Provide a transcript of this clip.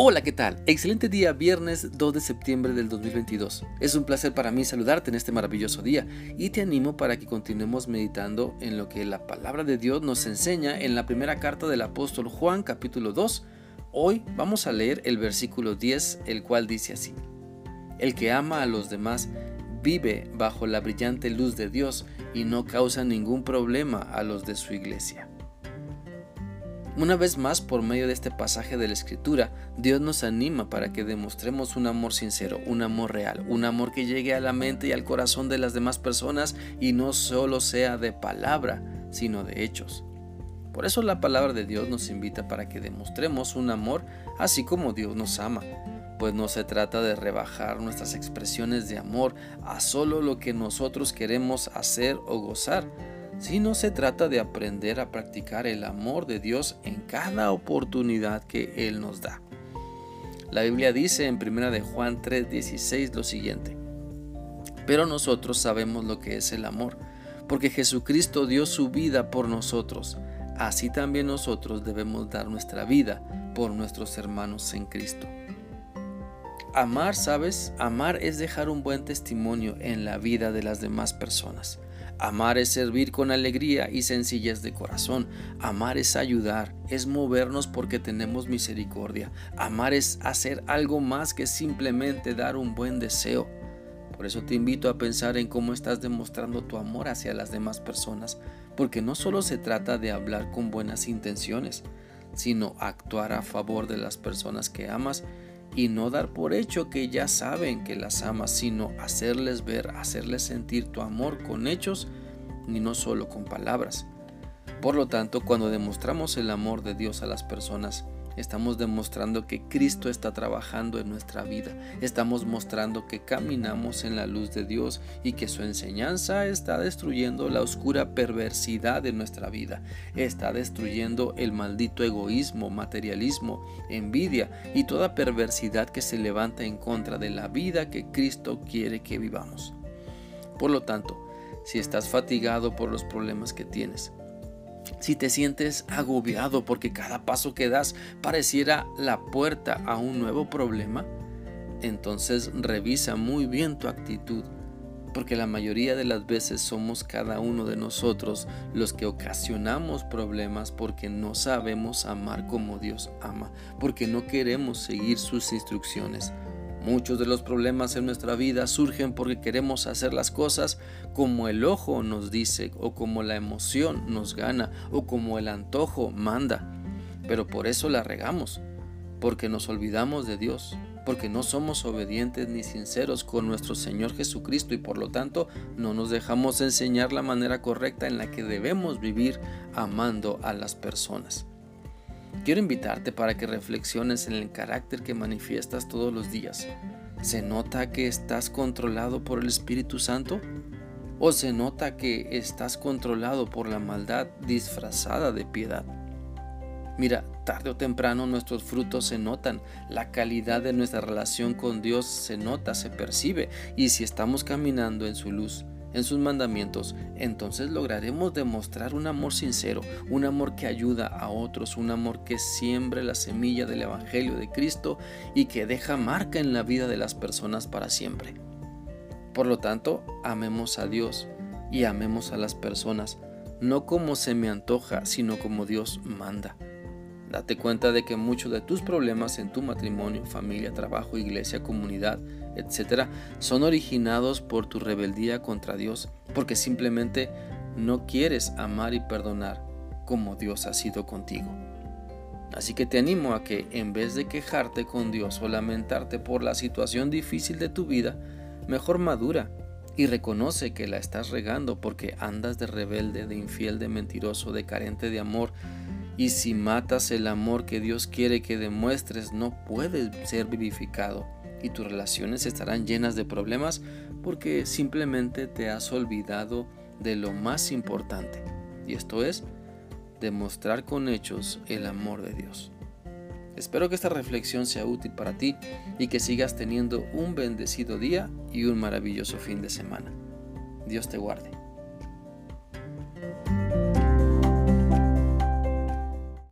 Hola, ¿qué tal? Excelente día, viernes 2 de septiembre del 2022. Es un placer para mí saludarte en este maravilloso día y te animo para que continuemos meditando en lo que la palabra de Dios nos enseña en la primera carta del apóstol Juan capítulo 2. Hoy vamos a leer el versículo 10, el cual dice así. El que ama a los demás vive bajo la brillante luz de Dios y no causa ningún problema a los de su iglesia. Una vez más, por medio de este pasaje de la Escritura, Dios nos anima para que demostremos un amor sincero, un amor real, un amor que llegue a la mente y al corazón de las demás personas y no solo sea de palabra, sino de hechos. Por eso la palabra de Dios nos invita para que demostremos un amor así como Dios nos ama, pues no se trata de rebajar nuestras expresiones de amor a solo lo que nosotros queremos hacer o gozar, sino se trata de aprender a practicar el amor de Dios en cada oportunidad que Él nos da. La Biblia dice en 1 de Juan 3:16 lo siguiente, pero nosotros sabemos lo que es el amor, porque Jesucristo dio su vida por nosotros, así también nosotros debemos dar nuestra vida por nuestros hermanos en Cristo. Amar, ¿sabes? Amar es dejar un buen testimonio en la vida de las demás personas. Amar es servir con alegría y sencillez de corazón. Amar es ayudar, es movernos porque tenemos misericordia. Amar es hacer algo más que simplemente dar un buen deseo. Por eso te invito a pensar en cómo estás demostrando tu amor hacia las demás personas, porque no solo se trata de hablar con buenas intenciones, sino actuar a favor de las personas que amas y no dar por hecho que ya saben que las amas, sino hacerles ver, hacerles sentir tu amor con hechos y no solo con palabras. Por lo tanto, cuando demostramos el amor de Dios a las personas, estamos demostrando que Cristo está trabajando en nuestra vida. Estamos mostrando que caminamos en la luz de Dios y que su enseñanza está destruyendo la oscura perversidad de nuestra vida. Está destruyendo el maldito egoísmo, materialismo, envidia y toda perversidad que se levanta en contra de la vida que Cristo quiere que vivamos. Por lo tanto, si estás fatigado por los problemas que tienes, si te sientes agobiado porque cada paso que das pareciera la puerta a un nuevo problema, entonces revisa muy bien tu actitud, porque la mayoría de las veces somos cada uno de nosotros los que ocasionamos problemas porque no sabemos amar como Dios ama, porque no queremos seguir sus instrucciones. Muchos de los problemas en nuestra vida surgen porque queremos hacer las cosas como el ojo nos dice o como la emoción nos gana o como el antojo manda. Pero por eso la regamos, porque nos olvidamos de Dios, porque no somos obedientes ni sinceros con nuestro Señor Jesucristo y por lo tanto no nos dejamos enseñar la manera correcta en la que debemos vivir amando a las personas. Quiero invitarte para que reflexiones en el carácter que manifiestas todos los días. ¿Se nota que estás controlado por el Espíritu Santo? ¿O se nota que estás controlado por la maldad disfrazada de piedad? Mira, tarde o temprano nuestros frutos se notan, la calidad de nuestra relación con Dios se nota, se percibe, y si estamos caminando en su luz, en sus mandamientos, entonces lograremos demostrar un amor sincero, un amor que ayuda a otros, un amor que siembre la semilla del Evangelio de Cristo y que deja marca en la vida de las personas para siempre. Por lo tanto, amemos a Dios y amemos a las personas, no como se me antoja, sino como Dios manda. Date cuenta de que muchos de tus problemas en tu matrimonio, familia, trabajo, iglesia, comunidad, etc., son originados por tu rebeldía contra Dios, porque simplemente no quieres amar y perdonar como Dios ha sido contigo. Así que te animo a que en vez de quejarte con Dios o lamentarte por la situación difícil de tu vida, mejor madura y reconoce que la estás regando porque andas de rebelde, de infiel, de mentiroso, de carente de amor, y si matas el amor que Dios quiere que demuestres, no puedes ser vivificado y tus relaciones estarán llenas de problemas porque simplemente te has olvidado de lo más importante. Y esto es demostrar con hechos el amor de Dios. Espero que esta reflexión sea útil para ti y que sigas teniendo un bendecido día y un maravilloso fin de semana. Dios te guarde.